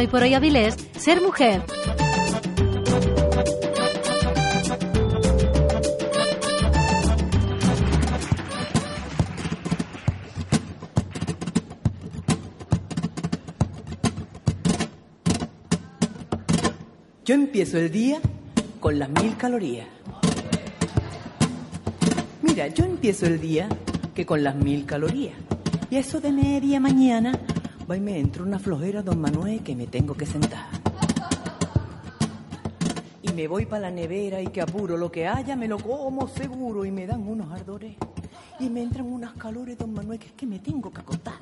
Hoy por Hoy Avilés, Ser Mujer. Yo empiezo el día con las mil calorías. Mira, yo empiezo el día que con las mil calorías. Y eso de media mañana y me entra una flojera, don Manuel, que me tengo que sentar. Y me voy para la nevera y que apuro lo que haya, me lo como seguro y me dan unos ardores. Y me entran unas calores, don Manuel, que es que me tengo que acostar.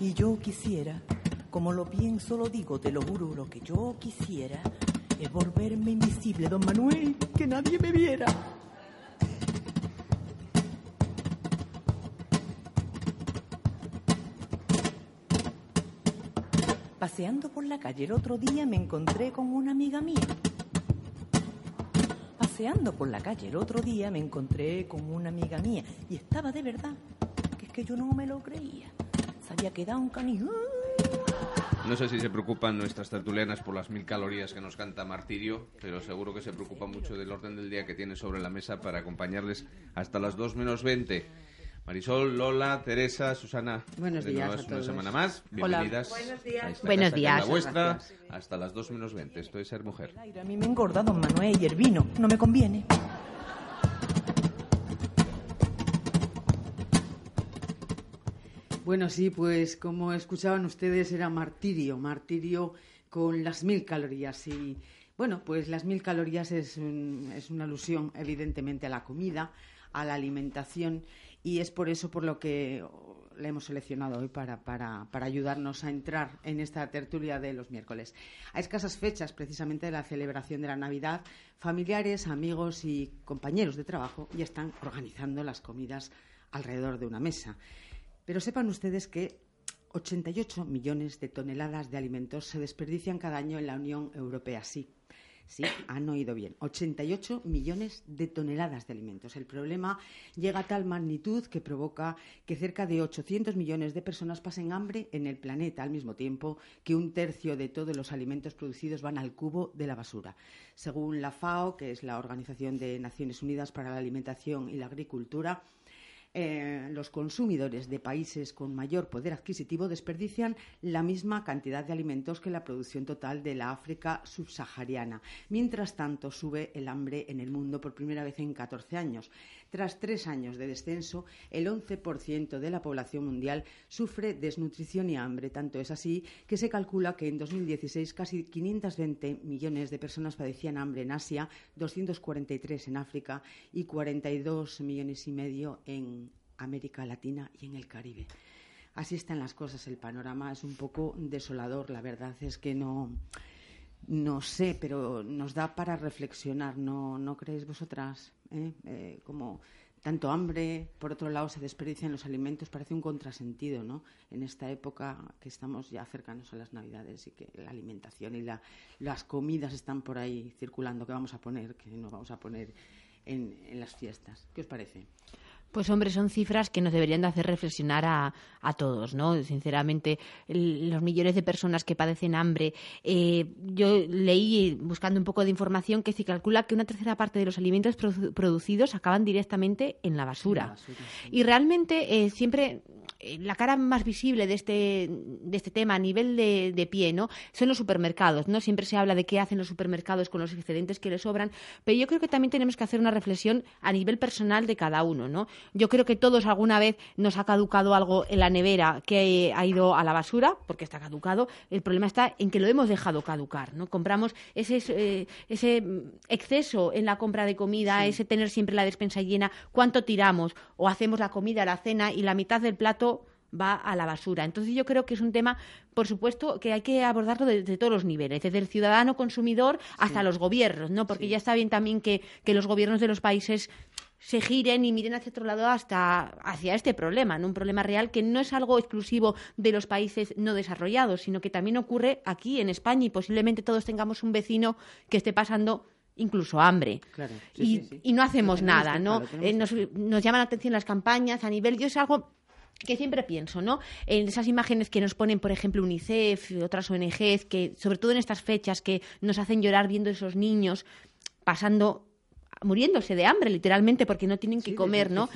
Y yo quisiera, como lo pienso, lo digo, te lo juro, lo que yo quisiera es volverme invisible, don Manuel, que nadie me viera. Paseando por la calle el otro día me encontré con una amiga mía. Paseando por la calle el otro día me encontré con una amiga mía y estaba de verdad, que es que yo no me lo creía. Se había quedado un canijo. No sé si se preocupan nuestras tertulianas por las mil calorías que nos canta Martirio, pero seguro que se preocupa mucho del orden del día que tiene sobre la mesa para acompañarles hasta las 2 menos 20. Marisol, Lola, Teresa, Susana. Buenos de días nuevo a es una semana más. Hola. Bienvenidas. Buenos días. a esta Buenos casa que es la días. vuestra Gracias. hasta las 2 menos 20. Esto es ser mujer. A mí me engorda don Manuel y el vino no me conviene. Bueno, sí, pues como escuchaban ustedes era martirio, martirio con las mil calorías. Y bueno, pues las mil calorías es, un- es una alusión evidentemente a la comida, a la alimentación y es por eso por lo que la hemos seleccionado hoy para, para, para ayudarnos a entrar en esta tertulia de los miércoles. A escasas fechas precisamente de la celebración de la Navidad, familiares, amigos y compañeros de trabajo ya están organizando las comidas alrededor de una mesa. Pero sepan ustedes que 88 millones de toneladas de alimentos se desperdician cada año en la Unión Europea. Sí, sí, han oído bien. 88 millones de toneladas de alimentos. El problema llega a tal magnitud que provoca que cerca de 800 millones de personas pasen hambre en el planeta al mismo tiempo que un tercio de todos los alimentos producidos van al cubo de la basura. Según la FAO, que es la Organización de Naciones Unidas para la Alimentación y la Agricultura, eh, los consumidores de países con mayor poder adquisitivo desperdician la misma cantidad de alimentos que la producción total de la África subsahariana. Mientras tanto, sube el hambre en el mundo por primera vez en 14 años. Tras tres años de descenso, el 11% de la población mundial sufre desnutrición y hambre. Tanto es así que se calcula que en 2016 casi 520 millones de personas padecían hambre en Asia, 243 en África y 42 millones y medio en América Latina y en el Caribe. Así están las cosas. El panorama es un poco desolador. La verdad es que no, no sé, pero nos da para reflexionar. ¿No, no creéis vosotras? eh? Eh, como tanto hambre, por otro lado se desperdician los alimentos, parece un contrasentido, ¿no? En esta época que estamos ya cercanos a las Navidades y que la alimentación y la- las comidas están por ahí circulando, que vamos a poner, que no vamos a poner en, en las fiestas. ¿Qué os parece? Pues hombre, son cifras que nos deberían de hacer reflexionar a, a todos, ¿no? Sinceramente, el- los millones de personas que padecen hambre. eh, yo leí, buscando un poco de información, que se calcula que una tercera parte de los alimentos produ- producidos acaban directamente en la basura. En la basura, sí. Y realmente eh, siempre eh, la cara más visible de este, de este tema a nivel de, de pie, ¿no? Son los supermercados, ¿no? Siempre se habla de qué hacen los supermercados con los excedentes que les sobran, pero yo creo que también tenemos que hacer una reflexión a nivel personal de cada uno, ¿no? Yo creo que todos alguna vez nos ha caducado algo en la nevera que ha ido a la basura, porque está caducado. El problema está en que lo hemos dejado caducar, ¿no? Compramos ese, eh, ese exceso en la compra de comida, ese tener siempre la despensa llena, cuánto tiramos o hacemos la comida, la cena y la mitad del plato va a la basura. Entonces yo creo que es un tema, por supuesto, que hay que abordarlo desde todos los niveles, desde el ciudadano consumidor hasta los gobiernos, ¿no? Porque ya está bien también que, que los gobiernos de los países se giren y miren hacia otro lado hasta hacia este problema, ¿no? un problema real que no es algo exclusivo de los países no desarrollados, sino que también ocurre aquí en España y posiblemente todos tengamos un vecino que esté pasando incluso hambre. Claro, sí, y, sí, sí. y no hacemos nada, ¿no? Eh, nos, nos llaman la atención las campañas a nivel, yo es algo que siempre pienso, ¿no? En esas imágenes que nos ponen, por ejemplo, UNICEF y otras ONGs, que sobre todo en estas fechas que nos hacen llorar viendo esos niños pasando muriéndose de hambre, literalmente, porque no tienen que comer, ¿no?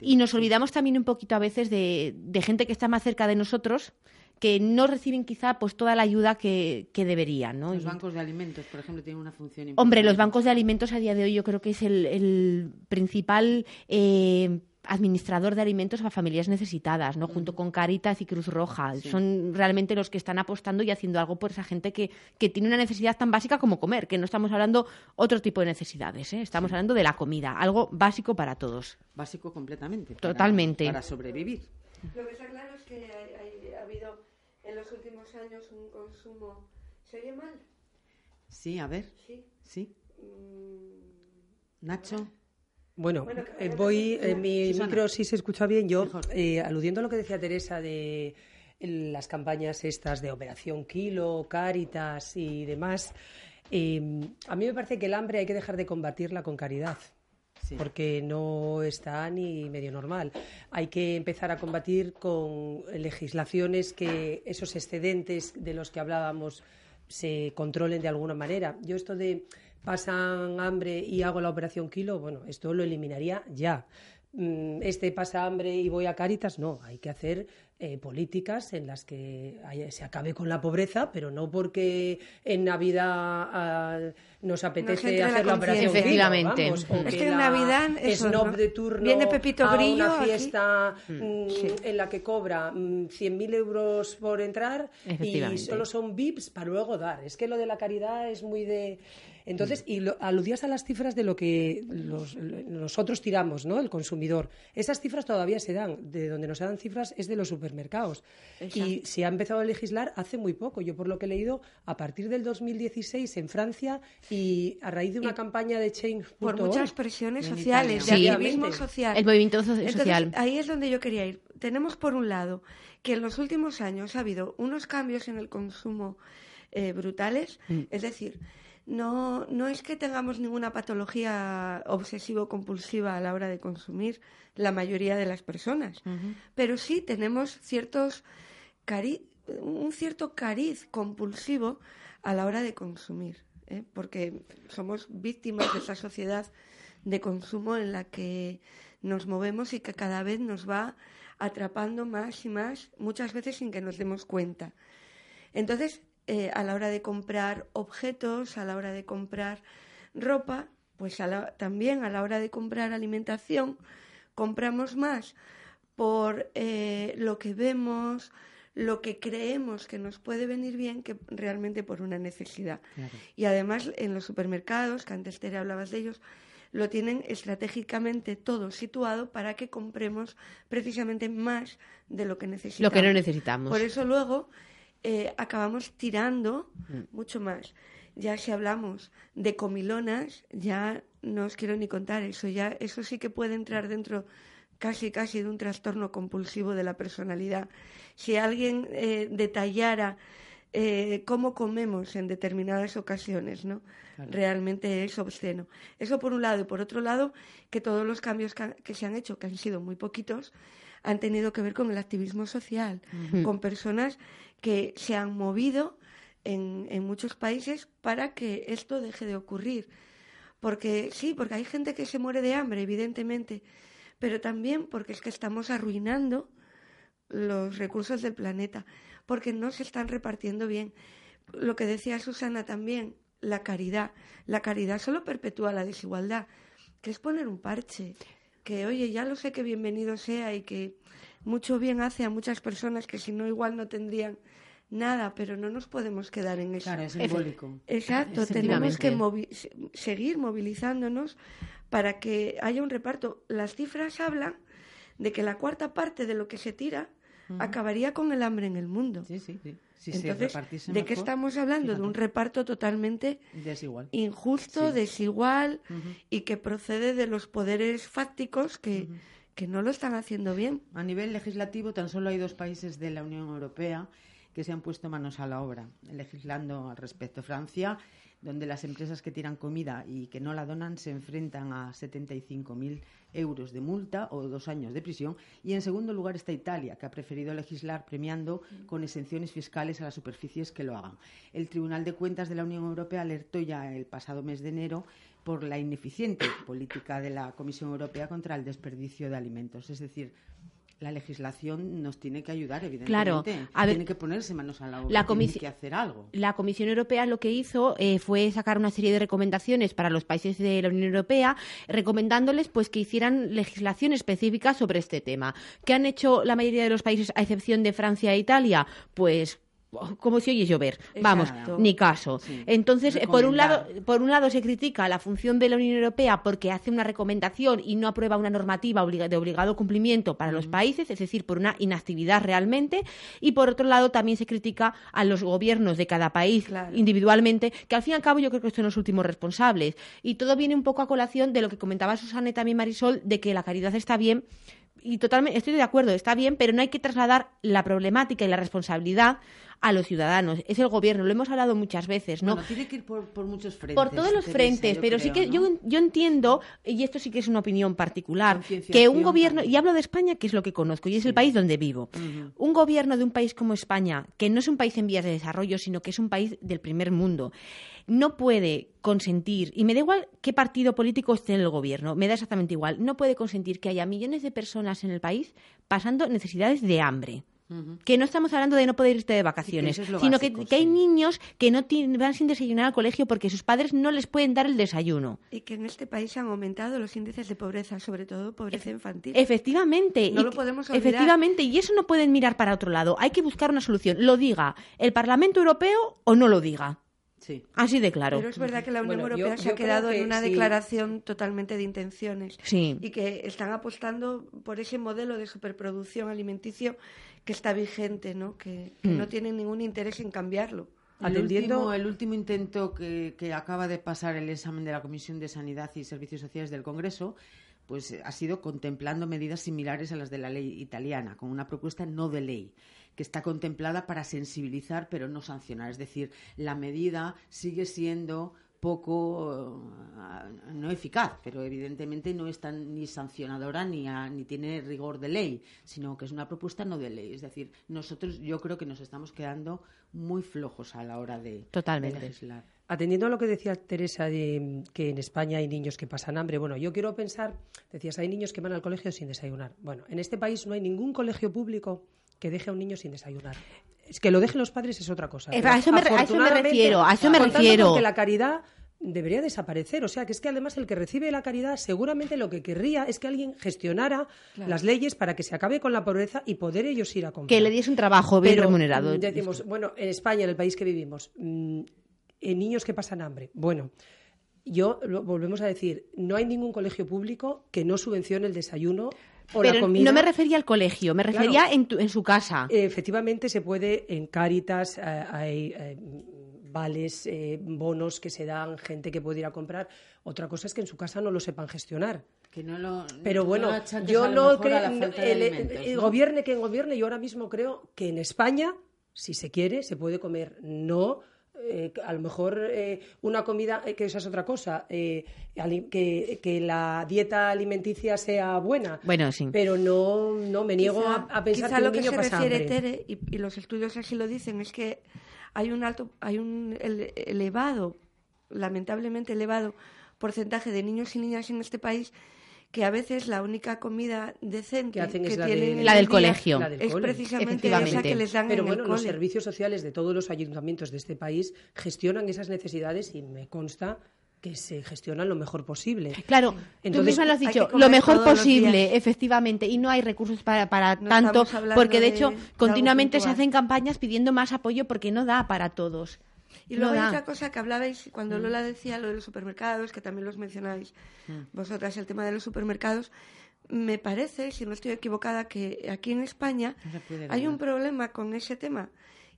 Y nos olvidamos también un poquito a veces de, de, gente que está más cerca de nosotros, que no reciben quizá pues toda la ayuda que, que deberían, ¿no? Los bancos de alimentos, por ejemplo, tienen una función importante. Hombre, los bancos de alimentos a día de hoy yo creo que es el, el principal eh, administrador de alimentos a familias necesitadas, ¿no? Junto con Caritas y Cruz Roja. Son realmente los que están apostando y haciendo algo por esa gente que, que, tiene una necesidad tan básica como comer, que no estamos hablando otro tipo de necesidades, ¿eh? Estamos hablando de la comida, algo básico para todos. Básico completamente. Totalmente. Para, sobrevivir. Lo que está claro es que hay, ha habido en los últimos años un consumo... ¿Se oye mal? Sí, a ver. Sí. Sí. Mm, Nacho. Bueno, eh, voy, eh, mi micro sí se escucha bien. Yo, eh, aludiendo a lo que decía Teresa de las campañas estas de Operación Kilo, Cáritas y demás, a mí me parece que el hambre hay que dejar de combatirla con caridad. Porque no está ni medio normal. Hay que empezar a combatir con legislaciones que esos excedentes de los que hablábamos se controlen de alguna manera. Yo esto de pasan hambre y hago la operación kilo, bueno, esto lo eliminaría ya. Mm, este pasa hambre y voy a Cáritas, no, hay que hacer eh, políticas en las que se acabe con la pobreza, pero no porque en Navidad ah, nos apetece hacer la, operación Efectivamente. Vamos, es que en Navidad eso, snob de turno viene Pepito Grillo a una fiesta Mm, mm, en la que cobra mm, 100.000 euros por entrar y solo son VIPs para luego dar. Es que lo de la caridad es muy de... Entonces, y lo, aludías a las cifras de lo que los, nosotros tiramos, ¿no? El consumidor. Esas cifras todavía se dan. De donde nos dan cifras es de los supermercados. Exacto. Y se ha empezado a legislar hace muy poco. Yo, por lo que he leído, a partir del 2016 en Francia y a raíz de una Y campaña de Change. por muchas presiones sociales, de Sí. activismo social. El movimiento so- Entonces, social. ahí es donde yo quería ir. Tenemos por un lado que en los últimos años ha habido unos cambios en el consumo eh, brutales, es decir, no, no es que tengamos ninguna patología obsesivo-compulsiva a la hora de consumir la mayoría de las personas, pero sí tenemos ciertos cari- un cierto cariz compulsivo a la hora de consumir, ¿eh? porque somos víctimas de esa sociedad de consumo en la que nos movemos y que cada vez nos va atrapando más y más, muchas veces sin que nos demos cuenta. Entonces, eh, a la hora de comprar objetos, a la hora de comprar ropa, pues a la- también a la hora de comprar alimentación, compramos más por eh, lo que vemos, lo que creemos que nos puede venir bien que realmente por una necesidad. Y además en los supermercados, que antes Tere hablabas de ellos, lo tienen estratégicamente todo situado para que compremos precisamente más de lo que necesitamos. Lo que no necesitamos. Por eso luego eh, acabamos tirando Mm. mucho más. Ya si hablamos de comilonas, ya no os quiero ni contar eso. Ya eso sí que puede entrar dentro casi casi de un trastorno compulsivo de la personalidad. Si alguien eh, detallara eh, cómo comemos en determinadas ocasiones, ¿no? Realmente es obsceno. Eso por un lado. Y por otro lado, que todos los cambios que, han- que se han hecho, que han sido muy poquitos, han tenido que ver con el activismo social, con personas que se han movido en, en muchos países para que esto deje de ocurrir. Porque sí, porque hay gente que se muere de hambre, evidentemente, pero también porque es que estamos arruinando los recursos del planeta, porque no se están repartiendo bien. Lo que decía Susana también, la caridad. La caridad solo perpetúa la desigualdad, que es poner un parche. Que, oye, ya lo sé que bienvenido sea y que mucho bien hace a muchas personas que si no igual no tendrían nada, pero no nos podemos quedar en eso. Claro, es simbólico. Exacto, tenemos que movi- se- seguir movilizándonos para que haya un reparto. Las cifras hablan de que la cuarta parte de lo que se tira acabaría con el hambre en el mundo. Sí, sí, sí. Si Entonces, ¿de qué estamos hablando? De un reparto totalmente Desigual. injusto, Sí. desigual y que procede de los poderes fácticos que, que no lo están haciendo bien. A nivel legislativo, tan solo hay dos países de la Unión Europea que se han puesto manos a la obra, legislando al respecto. Francia donde las empresas que tiran comida y que no la donan se enfrentan a 75.000 euros de multa o dos años de prisión. Y en segundo lugar está Italia, que ha preferido legislar premiando con exenciones fiscales a las superficies que lo hagan. El Tribunal de Cuentas de la Unión Europea alertó ya el pasado mes de enero por la ineficiente política de la Comisión Europea contra el desperdicio de alimentos. Es decir, la legislación nos tiene que ayudar, evidentemente. Claro, tiene que ponerse manos a la obra, tiene que hacer algo. La Comisión Europea lo que hizo eh, fue sacar una serie de recomendaciones para los países de la Unión Europea, recomendándoles pues que hicieran legislación específica sobre este tema. ¿Qué han hecho la mayoría de los países, a excepción de Francia e Italia? Pues como si oye llover. Vamos, ni caso. Entonces, por un lado, por un lado se critica la función de la Unión Europea porque hace una recomendación y no aprueba una normativa de obligado cumplimiento para los países, es decir, por una inactividad realmente, y por otro lado también se critica a los gobiernos de cada país individualmente, que al fin y al cabo yo creo que son los últimos responsables. Y todo viene un poco a colación de lo que comentaba Susana y también Marisol, de que la caridad está bien y totalmente estoy de acuerdo, está bien, pero no hay que trasladar la problemática y la responsabilidad a los ciudadanos. Es el gobierno, lo hemos hablado muchas veces, ¿no? Bueno, tiene que ir por, muchos frentes. Por todos los frentes, pero sí que yo, yo entiendo, y esto sí que es una opinión particular, que un gobierno, y hablo de España, que es lo que conozco, y es el país donde vivo, un gobierno de un país como España, que no es un país en vías de desarrollo, sino que es un país del primer mundo, no puede consentir, y me da igual qué partido político esté en el gobierno, me da exactamente igual, no puede consentir que haya millones de personas en el país pasando necesidades de hambre. Que no estamos hablando de no poder irte de vacaciones, sino que, hay niños que no van sin desayunar al colegio porque sus padres no les pueden dar el desayuno. Y que en este país han aumentado los índices de pobreza, sobre todo pobreza infantil. Efectivamente. No lo podemos olvidar. Efectivamente, y eso no pueden mirar para otro lado. Hay que buscar una solución. Lo diga el Parlamento Europeo o no lo diga. Sí. Así de claro. Pero es verdad que la Unión Europea se ha quedado en una declaración totalmente de intenciones y que están apostando por ese modelo de superproducción alimenticio que está vigente, ¿no? Que, no mm. tienen ningún interés en cambiarlo. El último, el último intento que, que, acaba de pasar el examen de la Comisión de Sanidad y Servicios Sociales del Congreso, pues ha sido contemplando medidas similares a las de la ley italiana, con una propuesta no de ley que está contemplada para sensibilizar pero no sancionar. Es decir, la medida sigue siendo poco eh, no eficaz, pero evidentemente no es tan ni sancionadora ni, ni tiene rigor de ley, sino que es una propuesta no de ley. Es decir, nosotros yo creo que nos estamos quedando muy flojos a la hora de, Totalmente. legislar. Atendiendo a lo que decía Teresa de que en España hay niños que pasan hambre, bueno, yo quiero pensar, decías, hay niños que van al colegio sin desayunar. Bueno, en este país no hay ningún colegio público que deje a un niño sin desayunar. Es que lo dejen los padres es otra cosa. Eh, a, eso me, refiero, a eso me refiero. Que la caridad debería desaparecer. O sea, que es que además el que recibe la caridad seguramente lo que querría es que alguien gestionara las leyes para que se acabe con la pobreza y poder ellos ir a comprar. Que le diese un trabajo bien remunerado. Decimos, bueno, en España, en el país que vivimos, mm, en niños que pasan hambre. Bueno, yo volvemos a decir, no hay ningún colegio público que no subvencione el desayuno pero no me refería al colegio, me refería en, en, su casa. Efectivamente, se puede en Cáritas, eh, hay eh, vales, eh, bonos que se dan, gente que puede ir a comprar. Otra cosa es que en su casa no lo sepan gestionar. Que no lo, Pero bueno, yo no creo. El, gobierne quien gobierne, yo ahora mismo creo que en España, si se quiere, se puede comer. No eh, a lo mejor eh, una comida, eh, que esa es otra cosa, que, que, la dieta alimenticia sea buena. Bueno, sí. Pero no, no me niego a, pensar que lo que se refiere Tere, y, y, los estudios así lo dicen, es que hay un alto, hay un elevado, lamentablemente elevado porcentaje de niños y niñas en este país que a veces la única comida decente que, es tienen la del colegio. es precisamente esa que les dan pero en bueno el los servicios sociales de todos los ayuntamientos de este país gestionan esas necesidades y me consta que se gestionan lo mejor posible. Claro, Entonces, tú misma lo has dicho, lo mejor posible, efectivamente, y no hay recursos para, para tanto, porque de hecho continuamente se hacen campañas pidiendo más apoyo porque no da para todos. Y luego hay otra cosa que hablabais cuando mm. Lola decía lo de los supermercados, que también los mencionáis mm. vosotras, el tema de los supermercados. Me parece, si no estoy equivocada, que aquí en España hay un problema con ese tema.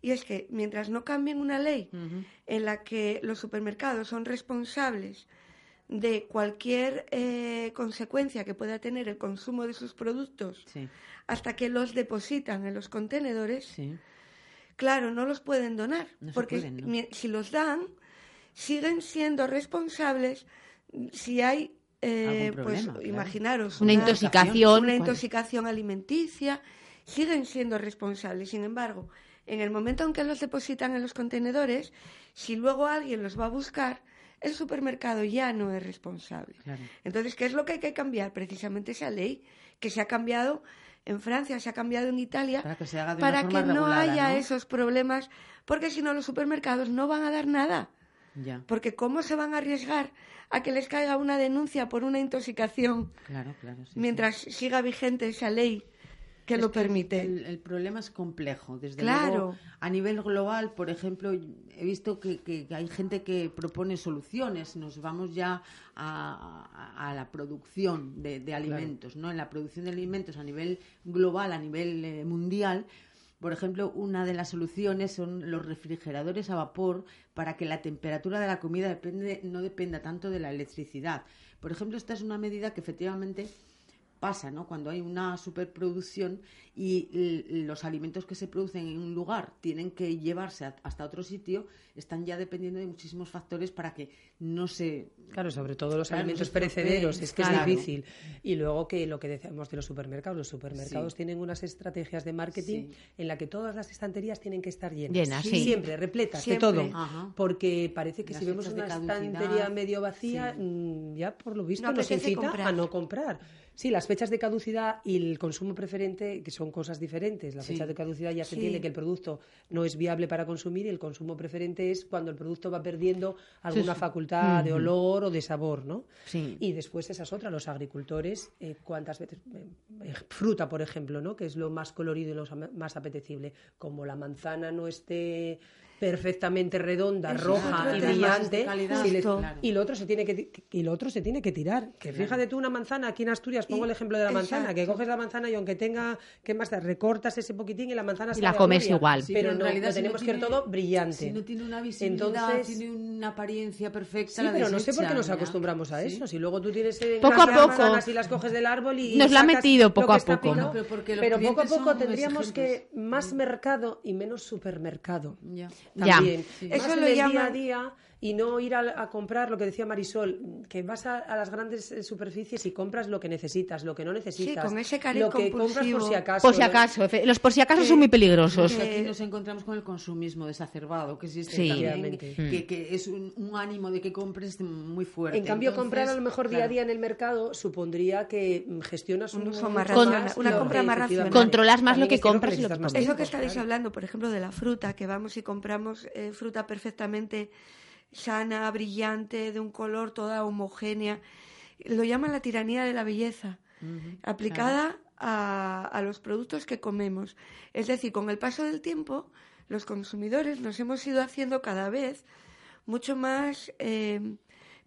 Y es que mientras no cambien una ley en la que los supermercados son responsables de cualquier eh, consecuencia que pueda tener el consumo de sus productos hasta que los depositan en los contenedores, claro, no los pueden donar, No porque pueden, ¿no? mi- si los dan, siguen siendo responsables si hay, eh, pues claro. imaginaros, Una intoxicación. una cual- intoxicación alimenticia, siguen siendo responsables. Sin embargo, en el momento en que los depositan en los contenedores, si luego alguien los va a buscar, el supermercado ya no es responsable. Claro. Entonces, ¿qué es lo que hay que cambiar? Precisamente esa ley que se ha cambiado en Francia, se ha cambiado en Italia, Para que se haga de para una que forma no regulada, haya ¿no? esos problemas, porque si no los supermercados no van a dar nada. Ya, Porque ¿cómo se van a arriesgar a que les caiga una denuncia por una intoxicación claro, claro. sí, sí. mientras siga vigente esa ley que Es lo permite? El, el problema es complejo. Desde Claro. luego, a nivel global, por ejemplo, he visto que, que hay gente que propone soluciones. Nos vamos ya a, a- a la producción de, de alimentos, ¿no? En la producción de alimentos a nivel global, a nivel eh, mundial. Por ejemplo, una de las soluciones son los refrigeradores a vapor para que la temperatura de la comida depende, no dependa tanto de la electricidad. Por ejemplo, esta es una medida que efectivamente pasa, ¿no? Cuando hay una superproducción y los alimentos que se producen en un lugar tienen que llevarse a- hasta otro sitio, están ya dependiendo de muchísimos factores para que no se... Claro, sobre todo los Claro, alimentos perecederos, es que claro. es difícil. Y luego que lo que decíamos de los supermercados, los supermercados Sí. tienen unas estrategias de marketing Sí. en la que todas las estanterías tienen que estar llenas. Llenas, sí. Siempre, repletas Siempre. de todo. Ajá. Porque parece que Las si vemos una estantería medio vacía, sí. mm, ya por lo visto No nos incita comprar. a no comprar. Sí, las fechas de caducidad y el consumo preferente, que son cosas diferentes. La Sí. fecha de caducidad ya se Sí. entiende que el producto no es viable para consumir y el consumo preferente es cuando el producto va perdiendo alguna facultad de olor o de sabor, ¿no? Sí. Y después esa es otra, los agricultores, eh, cuántas veces, eh, eh, fruta, por ejemplo, ¿no? que es lo más colorido y lo más apetecible, como la manzana no esté perfectamente redonda, Eso roja y brillante, si le- claro. y lo otro se tiene que y lo otro se tiene que tirar. Que fíjate tú una manzana aquí en Asturias, pongo el ejemplo de la manzana, que coges la manzana y aunque tenga, ¿qué más? Recortas ese poquitín y la manzana Y sabe la comes igual. Sí, pero en no, realidad lo si no tenemos que ver tiene- todo brillante. Si no tiene una visibilidad, Entonces- tiene una apariencia perfecta. Sí, la pero no sé por qué nos acostumbramos a Sí. eso. Si luego tú tienes en Poco casa a poco. manzanas y las coges del árbol y Nos la ha metido poco que a poco. pero Pero poco a poco tendríamos que más mercado y menos supermercado. Ya. Ya. También. Más Eso en lo el día a día y no ir a, a comprar lo que decía Marisol, que vas a, a las grandes eh, superficies y compras lo que necesitas, lo que no necesitas. con ese Lo que compras por compulsivo. si acaso. Por si acaso, los por si acaso Que- son muy peligrosos. Que- aquí nos encontramos con el consumismo desacerbado que existe Sí. también, que, que es un, un ánimo de que compres muy fuerte. En cambio, Entonces, comprar a lo mejor día a día en el mercado supondría que mm, gestionas Un un uso más racional, una compra más racional. Controlas más lo que compras y lo que comes. Eso que estáis hablando, por ejemplo, de la fruta, que vamos y compramos eh, fruta perfectamente sana, brillante, de un color toda homogénea, lo llaman la tiranía de la belleza, aplicada a, a los productos que comemos. Es decir, con el paso del tiempo, los consumidores nos hemos ido haciendo cada vez mucho más eh,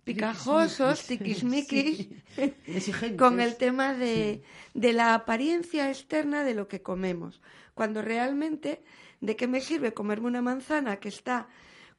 picajosos, tiquismiquis, con el tema de, de la apariencia externa de lo que comemos. Cuando realmente, ¿de qué me sirve comerme una manzana que está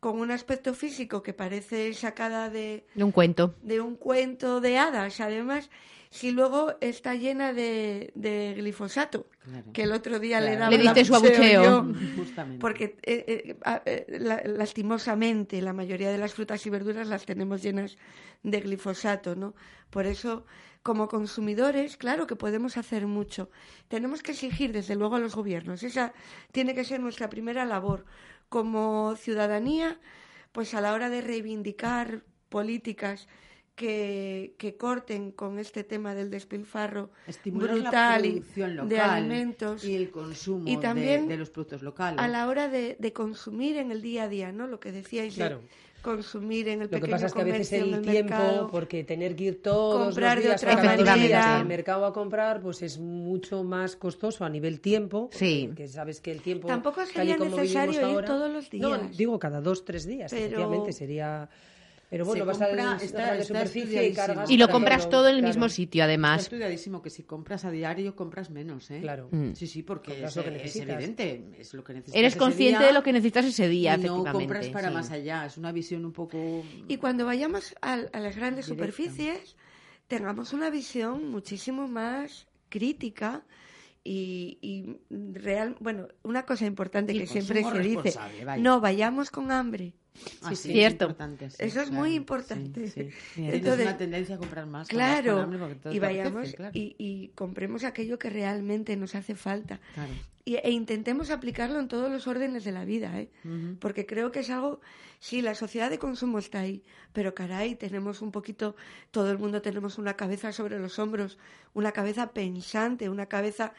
con un aspecto físico que parece sacada de, De un cuento. de un cuento de hadas, además, si luego está llena de, de glifosato, Claro. que el otro día le daba Le diste su abucheo abucheo. yo. Justamente. Porque eh, eh, eh, la- lastimosamente la mayoría de las frutas y verduras las tenemos llenas de glifosato, ¿no? Por eso, como consumidores, claro que podemos hacer mucho. Tenemos que exigir, desde luego, a los gobiernos. Esa tiene que ser nuestra primera labor. Como ciudadanía, pues a la hora de reivindicar políticas que, que corten con este tema del despilfarro Estimular brutal la y producción local de alimentos y el consumo y de- también de, los productos locales. a la hora de, de consumir en el día a día, ¿no? Lo que decíais de Claro. Consumir en el Lo que pasa es que a veces el el tiempo, mercado. porque tener que ir todos Comprar los de días otra o cada dos manera. al mercado a comprar, pues es mucho más costoso a nivel tiempo. Sí. Que sabes que el tiempo. Tampoco sería como necesario vivimos ir ahora- todos los No, días. digo cada dos, tres días. Pero- Efectivamente sería. Pero bueno, vas a compra- la está- está superficie y cargas. Y lo compras todo, todo en el claro. mismo sitio, Está además. estudiadísimo que si compras a diario compras menos, ¿eh? Claro. Mm. Sí, sí, porque es, lo que es evidente, es lo que necesitas. Eres ese consciente día de lo que necesitas ese día, y no efectivamente. compras para sí. más allá. Es una visión un poco. Y cuando vayamos al- a, las grandes Directa. superficies, tengamos una visión muchísimo más crítica y, y real, bueno, una cosa importante que siempre se dice, vaya. no vayamos con hambre. Ah, sí, cierto. es Eso es muy importante. Sí. Entonces, una tendencia a comprar más. Claro, y apetece, vayamos claro. y, y compremos aquello que realmente nos hace falta. Claro. Y, e intentemos aplicarlo en todos los órdenes de la vida, ¿eh? Porque creo que es algo, sí, la sociedad de consumo está ahí, pero caray, tenemos un poquito, todo el mundo tenemos una cabeza sobre los hombros, una cabeza pensante, una cabeza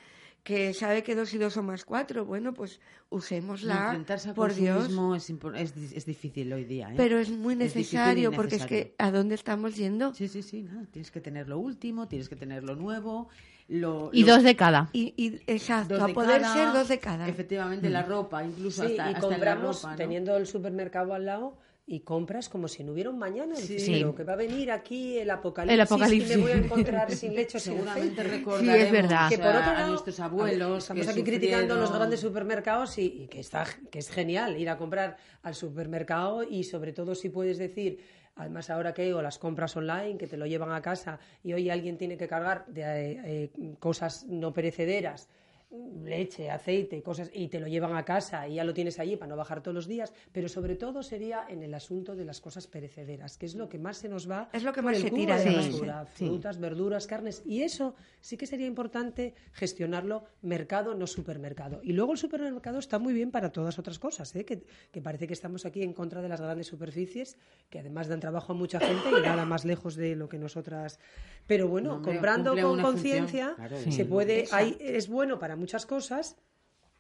que sabe que dos y dos son más cuatro. Bueno, pues usémosla, Enfrentarse al por Dios. es, impor- es, di- es difícil hoy día. ¿eh? Pero es muy necesario, porque es que ¿a dónde estamos yendo? Sí, sí, sí. nada, Tienes que tener lo último, tienes que tener lo nuevo. Lo, Y lo- dos de cada. Y, y exacto, dos a de poder cada, ser dos de cada. Efectivamente, la ropa, incluso Sí, hasta, y hasta en la compramos ropa, ¿no? teniendo el supermercado al lado y compras como si no hubiera un mañana. Sí. pero que va a venir aquí el apocalipsis, El apocalipsis. y me voy a encontrar sin leche, sin Seguramente recordaremos Sí, es verdad. que por otro a lado, nuestros a ver, abuelos estamos que aquí criticando los grandes supermercados y, y que está que es genial ir a comprar al supermercado y sobre todo si puedes decir además ahora que o las compras online que te lo llevan a casa y hoy alguien tiene que cargar de eh, eh, cosas no perecederas leche, aceite, cosas, y te lo llevan a casa y ya lo tienes allí para no bajar todos los días, pero sobre todo sería en el asunto de las cosas perecederas, que es lo que más se nos va Es lo que más se tira de la basura, frutas, verduras, carnes, y eso sí que sería importante gestionarlo mercado, no supermercado. Y luego el supermercado está muy bien para todas otras cosas, ¿eh? que, que parece que estamos aquí en contra de las grandes superficies, que además dan trabajo a mucha gente y nada más lejos de lo que nosotras. Pero bueno, No, hombre, comprando con conciencia, se puede, hay, es bueno para muchas cosas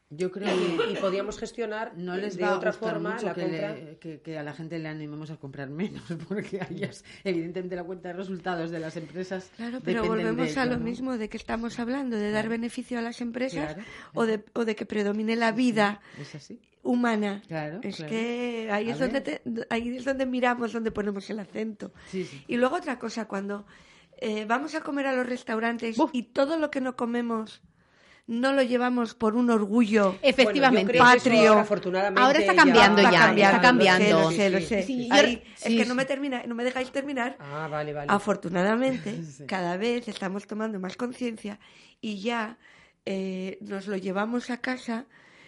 Yo creo y, que y podíamos gestionar no les de va a otra gustar forma mucho la que, compra. le- que- que a la gente le animemos a comprar menos, porque a ellas, evidentemente, la cuenta de resultados de las empresas. Claro, pero volvemos a ello, lo ¿no? mismo de que estamos hablando, de dar beneficio a las empresas Claro, o, de, o de que predomine la vida Es así. humana. Claro, es claro. que ahí A es, donde te- ahí es donde miramos, donde ponemos el acento. Sí, sí. Y luego otra cosa, cuando eh, vamos a comer a los restaurantes y todo lo que no comemos no lo llevamos por un orgullo Efectivamente. Bueno, patrio. ahora, afortunadamente, Ahora está cambiando ya, cambiando, está cambiando. Lo sé, lo sé, lo sé. Sí, yo- Ahí, es que sí. no me termina, no me dejáis terminar. Ah, vale, vale. Afortunadamente, cada vez estamos tomando más conciencia y ya eh, nos lo llevamos a casa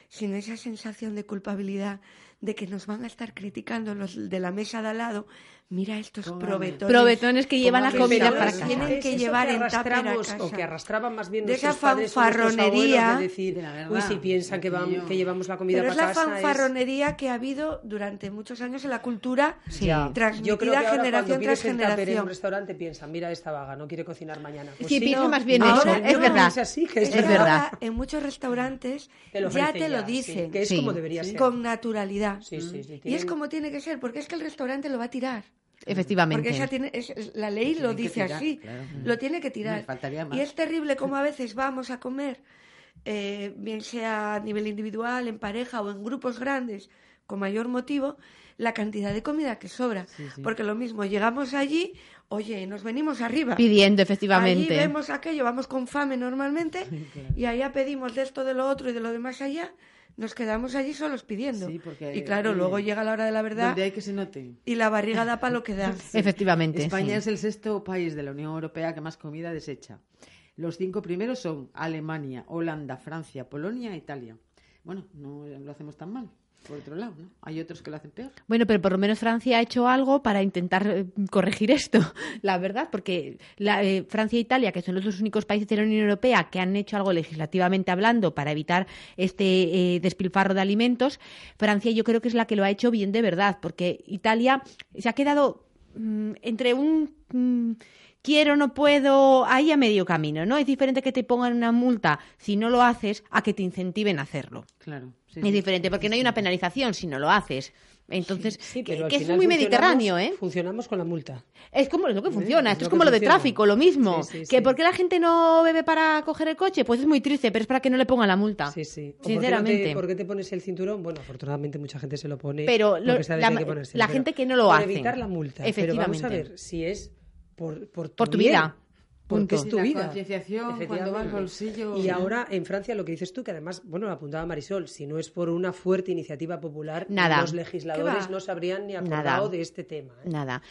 sin esa sensación de culpabilidad de que nos van a estar criticando los de la mesa de al lado. Mira estos Cómame. probetones. Probetones que llevan la comida para casa. Tienen que llevar que en tupper casa. o que arrastraban más bien De esa padres fanfarronería. de decir, De verdad, uy, si piensan que, aquello. que llevamos la comida Pero es para la casa es- fanfarronería que ha habido durante muchos años en la cultura Ya. transmitida Yo creo que ahora generación tras tupper en un generación. restaurante piensan, mira esta vaga, no quiere cocinar mañana. Pues Sí, piensa no, más bien eso, es verdad. Es así, que es, Es verdad. ahora en muchos restaurantes Te ya te lo sí, dicen que es Sí. como debería Sí. ser. con naturalidad. Sí, sí, sí, Y es como tiene que ser, porque es que el restaurante lo va a tirar. Efectivamente. Porque esa tiene, es- la ley lo dice tirar, así, claro. lo tiene que tirar. Y es terrible como a veces vamos a comer, eh, bien sea a nivel individual, en pareja o en grupos grandes, con mayor motivo, la cantidad de comida que sobra. Sí, sí. Porque lo mismo, llegamos allí, oye, nos venimos arriba. Pidiendo, Allí efectivamente. vemos aquello, vamos con fame normalmente, y allá pedimos de esto, de lo otro y de lo demás allá, nos quedamos allí solos pidiendo. Sí, porque, y claro, luego llega la hora de la verdad Donde hay que se note. y la barriga da para lo que da. Efectivamente. España sí. es el sexto país de la Unión Europea que más comida desecha. Los cinco primeros son Alemania, Holanda, Francia, Polonia e Italia. Bueno, no lo hacemos tan mal, por otro lado, ¿no? Hay otros que lo hacen peor. Bueno, pero por lo menos Francia ha hecho algo para intentar eh, corregir esto, la verdad, porque la, eh, Francia e Italia, que son los dos únicos países de la Unión Europea que han hecho algo legislativamente hablando para evitar este eh, despilfarro de alimentos, Francia yo creo que es la que lo ha hecho bien de verdad, porque Italia se ha quedado mm, entre un mm, quiero, no puedo, ahí a medio camino, ¿no? Es diferente que te pongan una multa si no lo haces a que te incentiven a hacerlo. Claro. sí, Es sí. diferente, porque no hay una penalización si no lo haces. Entonces, que, es muy mediterráneo, ¿eh? Funcionamos con la multa. Es como es lo que funciona, es esto es como lo de tráfico, lo mismo. Que sí. ¿por qué la gente no bebe para coger el coche? Pues es muy triste, pero es para que no le pongan la multa. Sí, sí. O ¿por qué no te- Sinceramente. ¿Por qué te pones el cinturón? Bueno, afortunadamente mucha gente se lo pone. Pero lo- porque la- que la pero gente que no lo hace. evitar la multa. Pero vamos a ver si es por, por tu, Por tu bien, vida. Porque Punto. es tu la vida. concienciación cuando va al bolsillo. Y ahora en Francia lo que dices tú, que además, bueno, lo apuntaba Marisol, si no es por una fuerte iniciativa popular, Nada. los legisladores no se habrían ni acordado Nada. de este tema. ¿eh? Nada.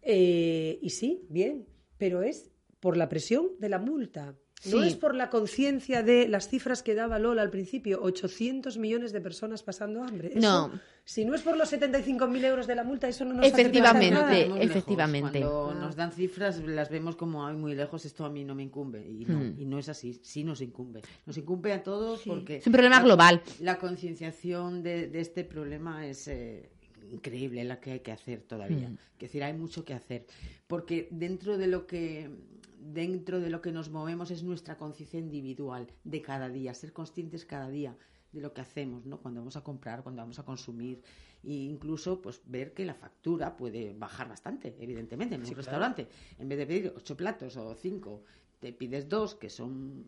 Eh, y sí, bien, pero es por la presión de la multa. No Sí. es por la conciencia de las cifras que daba Lola al principio, 800 millones de personas pasando hambre. Eso, No. Si no es por los 75.000 euros de la multa, eso no nos Efectivamente. nada. Estamos lejos. efectivamente. Cuando nos dan cifras, las vemos como "Ay, muy lejos, esto a mí no me incumbe. Y no, Hmm. y no es así, sí nos incumbe. Nos incumbe a todos porque... Es un problema la- global. La concienciación de, de este problema es eh, increíble, la que hay que hacer todavía. Hmm. Es decir, hay mucho que hacer. Porque dentro de lo que dentro de lo que nos movemos es nuestra conciencia individual de cada día, ser conscientes cada día de lo que hacemos, ¿no? Cuando vamos a comprar, cuando vamos a consumir, e incluso pues ver que la factura puede bajar bastante, evidentemente, en un restaurante. En vez de pedir ocho platos o cinco, te pides dos que son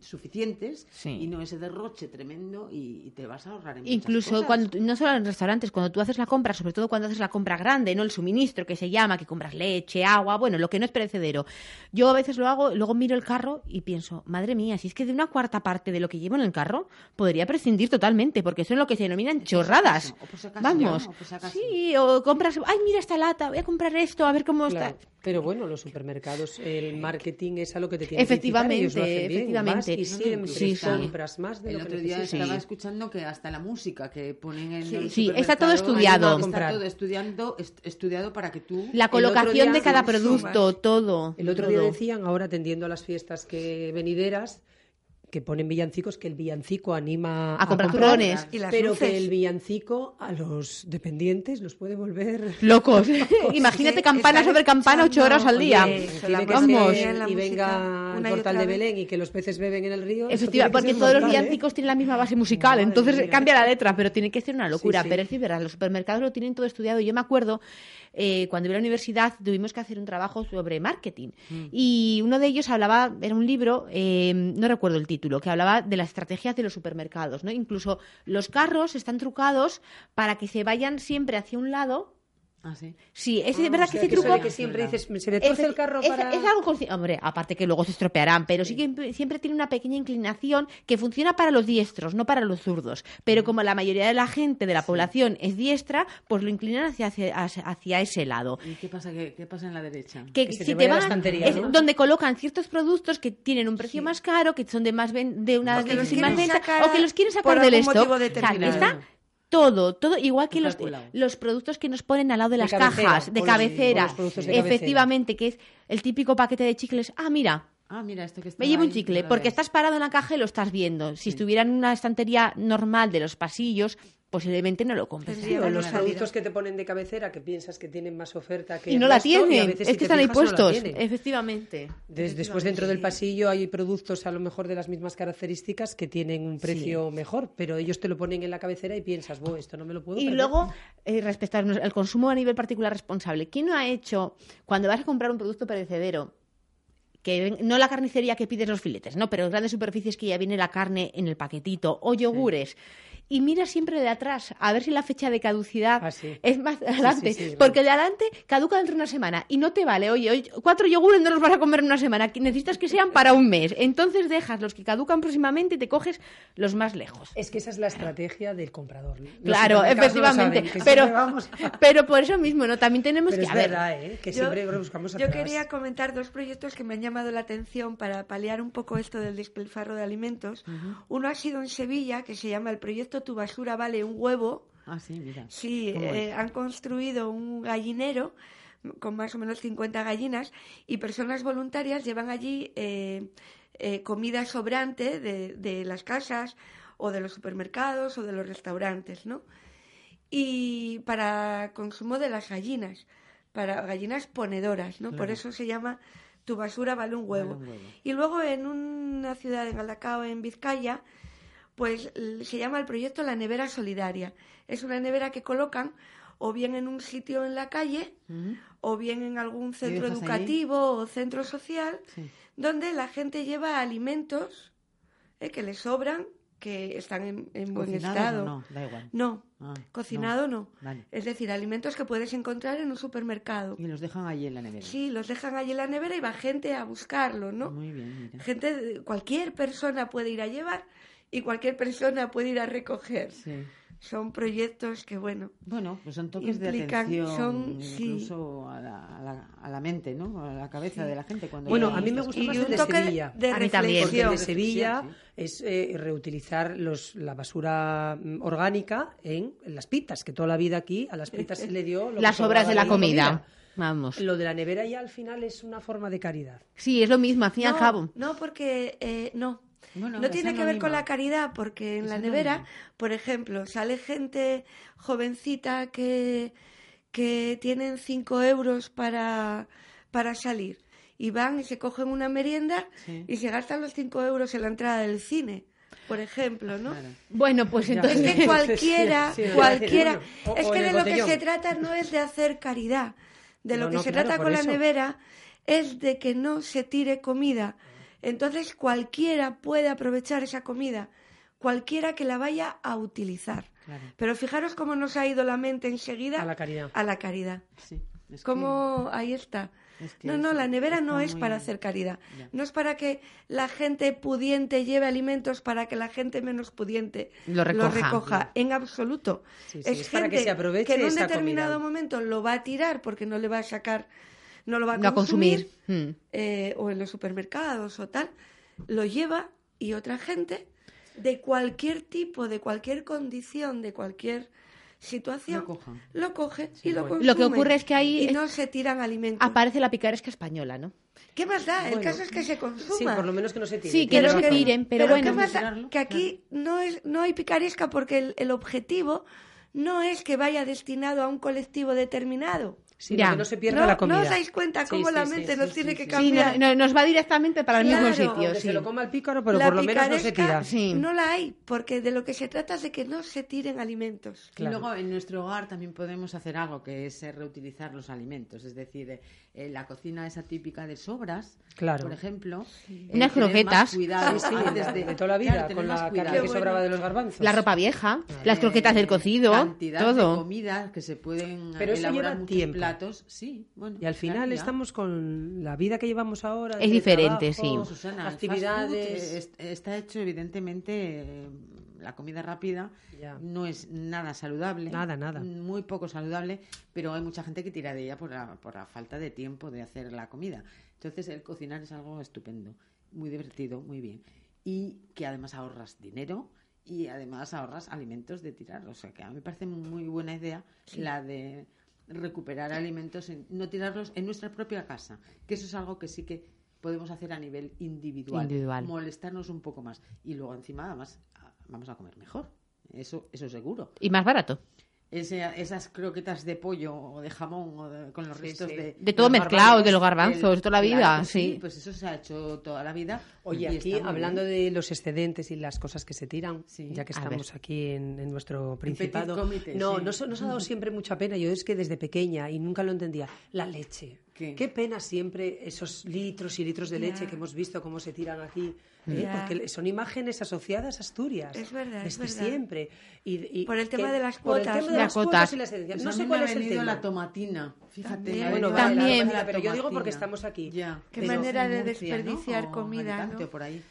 suficientes Sí. y no ese derroche tremendo y, y te vas a ahorrar en muchas Incluso cosas. cuando no solo en restaurantes, cuando tú haces la compra, sobre todo cuando haces la compra grande, no el suministro que se llama, que compras leche, agua, bueno, lo que no es perecedero. Yo a veces lo hago, luego miro el carro y pienso, madre mía, si es que de una cuarta parte de lo que llevo en el carro podría prescindir totalmente, porque eso es lo que se denominan chorradas. o por si acaso, Vamos. o por si acaso. Sí, o compras, ay, mira esta lata, voy a comprar esto, a ver cómo Claro, está. Pero bueno, los supermercados, el marketing es a lo que te tienen Efectivamente, que incitar, ellos lo hacen bien, efectivamente. Más y siempre Sí, sí. compras más de El lo que otro día necesitas. estaba Sí. escuchando que hasta la música que ponen en Sí, sí, está todo estudiado. Está todo estudiando, est- estudiado para que tú... La colocación día- de cada Sí, producto, todo. El otro día todo. decían, ahora atendiendo a las fiestas que venideras, que ponen villancicos, que el villancico anima A comprar turrones. Y las pero luces. que el villancico a los dependientes los puede volver Locos. Imagínate campana sobre campana ocho horas al día. Oye, eso, la Tiene que Vamos. y venga una el portal de. Belén y que los peces beben en el río. eso Efectivamente, porque todos los ¿eh? villancicos tienen la misma base musical, Madre entonces cambia la letra, pero tiene que ser una locura. Sí, sí. Pero es verdad, los supermercados lo tienen todo estudiado. Yo me acuerdo, eh, cuando iba a la universidad, tuvimos que hacer un trabajo sobre marketing. Mm. Y uno de ellos hablaba, era un libro, eh, no recuerdo el título, que hablaba de las estrategias de los supermercados. ¿no? Incluso los carros están trucados para que se vayan siempre hacia un lado. Ah, sí. Sí, es Ah, verdad o que ese de truco que siempre dices, se me torce el carro es, para... es algo Hombre, aparte que luego se estropearán, pero sí, que siempre- tiene una pequeña inclinación que funciona para los diestros, no para los zurdos. Pero como la mayoría de la gente de la población es diestra, pues lo inclinan hacia, hacia, hacia ese lado. ¿Y qué pasa, qué, qué pasa en la derecha? Que, Que se si te te vaya la van, estantería, es ¿no? donde colocan ciertos productos que tienen un precio más caro, que son de más ven- de una O que los difícil más quieren venta, sacar o que los quieren por sacar del stock. motivo O sea, determinado. está todo, todo igual que los, los productos que nos ponen al lado de, De las cabecera, cajas, cabecera. los de cabecera. Efectivamente, que es el típico paquete de chicles. Ah, mira, Ah, mira, esto que está me llevo un chicle, porque ves. estás parado en la caja y lo estás viendo. Si estuviera en una estantería normal de los pasillos, posiblemente no lo compres. Sí, o los productos que te ponen de cabecera que piensas que tienen más oferta que Y el no la resto, y a tienen, veces, es si que están ahí fijas, puestos. tienen. Efectivamente. Des- después dentro del pasillo hay productos a lo mejor de las mismas características que tienen un precio mejor, pero ellos te lo ponen en la cabecera y piensas, "Buah, esto no me lo puedo Y perder". luego, eh, respecto al consumo a nivel particular responsable, ¿quién no ha hecho, cuando vas a comprar un producto perecedero, que no la carnicería que pides los filetes, no, pero grandes superficies que ya viene la carne en el paquetito, o yogures, y mira siempre de atrás a ver si la fecha de caducidad Ah, sí. es más adelante, sí, es porque de adelante caduca dentro de una semana y no te vale, oye, oye, cuatro yogures no los vas a comer en una semana, necesitas que sean para un mes, entonces dejas los que caducan próximamente y te coges los más lejos. Es que esa es la estrategia del comprador. Los Claro, efectivamente. saben, pero, siempre vamos a- pero por eso mismo, ¿no? También tenemos Pero que. es a ver, verdad, ¿eh? que Yo- siempre buscamos Yo atrás. quería comentar dos proyectos que me han llamado la atención para paliar un poco esto del despilfarro de alimentos. Uno ha sido en Sevilla, que se llama el proyecto Tu basura vale un huevo. Ah, sí, mira. Sí, ¿Cómo eh, han construido un gallinero con más o menos 50 gallinas y personas voluntarias llevan allí eh, eh, comida sobrante de, de las casas o de los supermercados o de los restaurantes, ¿no? Y para consumo de las gallinas, para gallinas ponedoras, ¿no? Por eso se llama tu basura vale un huevo. Vale un huevo. Y luego en una ciudad en Galdacao, en Vizcaya, pues se llama el proyecto La Nevera Solidaria. Es una nevera que colocan o bien en un sitio en la calle Ujú. o bien en algún centro allí? educativo o centro social Sí. donde la gente lleva alimentos eh, que les sobran, que están en, en buen ¿Cocinados estado. no? Da igual. No, Ah, cocinado no. Vale. Es decir, alimentos que puedes encontrar en un supermercado. Y los dejan allí en la nevera. Sí, los dejan allí en la nevera y va gente a buscarlo, ¿no? Muy bien, mira. Gente, cualquier persona puede ir a llevar y cualquier persona puede ir a recoger. Sí. son proyectos que, bueno, Bueno, pues son toques Implican- de atención son- sí. incluso a, la, a, la, a la mente, ¿no? A la cabeza de la gente. Cuando Bueno, a mí me gusta más el de Sevilla. de A mí también. Porque el de Sevilla Sí, es eh, reutilizar los, la basura mm, orgánica en, en las pitas, que toda la vida aquí a las pitas se le dio lo Las obras de la comida. Vamos. Lo de la nevera ya al final es una forma de caridad. Sí, es lo mismo, al fin y al no, cabo. no, porque eh, no. Bueno, no tiene que ver con la caridad, porque en Es la nevera, por ejemplo, sale gente jovencita que, que tienen 5 euros para, para salir y van y se cogen una merienda Sí. y se gastan los 5 euros en la entrada del cine, por ejemplo, ¿no? Claro. Bueno, pues entonces... Es que cualquiera, Sí, sí, cualquiera, o- es que de lo que se trata no es de hacer caridad, de lo No, que no, se claro, trata con eso. la nevera es de que no se tire comida. Entonces cualquiera puede aprovechar esa comida, cualquiera que la vaya a utilizar. Claro. Pero fijaros cómo nos ha ido la mente enseguida A la caridad. a la caridad. Sí, es que- Cómo ahí está. es que No, no, la nevera no es para hacer caridad. Ya. No es para que la gente pudiente lleve alimentos para que la gente menos pudiente Lo recoja. en absoluto. Sí, sí, es para gente que se aproveche que en un determinado comida. momento lo va a tirar porque no le va a sacar, no lo va a No consumir, consumir. Mm. eh, o en los supermercados o tal, lo lleva y otra gente de cualquier tipo, de cualquier condición, de cualquier situación, Lo coge y lo consume. Lo que ocurre es que ahí y es- no se tiran alimentos. Aparece la picaresca española, ¿no? ¿Qué más da? El caso es que se consuma. Sí, por lo menos que no se tire. Sí, que Tienes no se tiren, pero, ¿qué bueno. más da? tirarlo, que aquí no es no hay picaresca porque el, el objetivo no es que vaya destinado a un colectivo determinado. Sino Ya. que no se pierda no, la comida. ¿No os dais cuenta cómo sí, la sí, mente sí, nos sí, tiene sí, que sí. Sí, no- cambiar? no- nos va directamente para el Claro. mismo sitio. Se lo coma el pícaro, pero La por lo menos no se tira. Sí. No la hay, porque de lo que se trata es de que no se tiren alimentos. Y luego en nuestro hogar también podemos hacer algo que es eh, reutilizar los alimentos, es decir, eh, la cocina esa típica de sobras, Claro. por ejemplo, eh, Unas croquetas. cuidado Sí, sí, antes de, toda la vida, claro, con la carne que Qué sobraba bueno. de los garbanzos. La ropa vieja, las Eh, croquetas del cocido, cantidad todo. de comida que se pueden Pero eso elaborar lleva muchos tiempo. platos, sí, bueno, Y al final claro, ya. estamos con la vida que llevamos ahora. Es diferente, trabajo, sí. Susana, actividades. food, es- está hecho evidentemente eh, la comida rápida Ya. no es nada saludable Nada, nada. muy poco saludable pero hay mucha gente que tira de ella por la, por la falta de tiempo de hacer la comida entonces el cocinar es algo estupendo muy divertido muy bien y que además ahorras dinero y además ahorras alimentos de tirar o sea que a mí me parece muy buena idea la de recuperar alimentos, en- no tirarlos en nuestra propia casa, que eso es algo que sí que podemos hacer a nivel individual, Individual. molestarnos un poco más y luego encima además vamos a comer mejor, eso eso seguro. Y más barato. Ese- esas croquetas de pollo o de jamón o de- con los restos sí. de De todo mezclado, de los garbanzos, toda la vida, claro sí. pues eso se ha hecho toda la vida. Oye, y aquí hablando bien. de los excedentes y las cosas que se tiran, Sí. ya que A estamos aquí en, en nuestro principado. comité, no, sí. nos, nos ha dado siempre mucha pena. Yo es que desde pequeña y nunca lo entendía. La leche. ¿Qué? pena siempre esos litros y litros de leche que hemos visto cómo se tiran aquí. ¿eh? Ya. Porque son imágenes asociadas a Asturias. Es verdad, es Desde verdad. siempre. Y, y Por el tema que- de las por el cuotas, tema de Las las cuotas. cuotas y las herencias. Pues No sé cuál es el tema. la tomatina, fíjate. También. Bueno, vale, la También. tomatina, pero yo digo porque estamos aquí. Ya. Qué Pero manera de ¿no? desperdiciar O comida, ¿no? por ahí.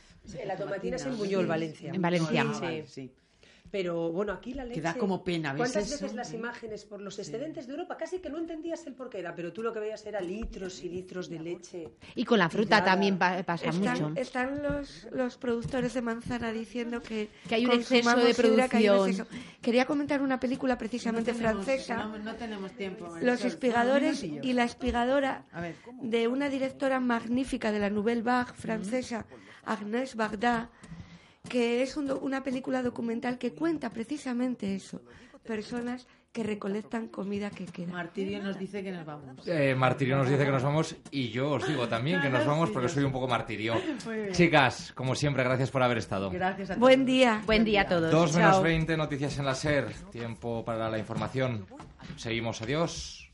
La tomatina es en Sí. Buñol, Valencia. En Valencia. Ah, Sí. Pero bueno, aquí la leche. Que da como pena, ¿ves ¿Cuántas eso? veces las imágenes por los excedentes de Europa casi que no entendías el por qué era, pero tú lo que veías era litros y litros de leche. Y con la fruta Tirada. también pa- pasa Están, mucho. están los, los productores de manzana diciendo que, Que hay un exceso consumamos de producción. exceso. Quería comentar una película precisamente No tenemos- francesa, No, no tenemos tiempo. Los Marisol. espigadores Un minutillo. y la espigadora A ver. de una directora magnífica de la Nouvelle Vague francesa, Agnès Varda, que es un do- una película documental que cuenta precisamente eso, personas que recolectan comida que queda. Martirio nos dice que nos vamos. Eh, martirio nos dice que nos vamos y yo os digo también que nos vamos porque soy un poco martirio. Chicas, como siempre, gracias por haber estado. Gracias a todos. Buen día. Buen día a todos. Dos menos Chao. 20 noticias en la SER. Tiempo para la información. Seguimos, adiós.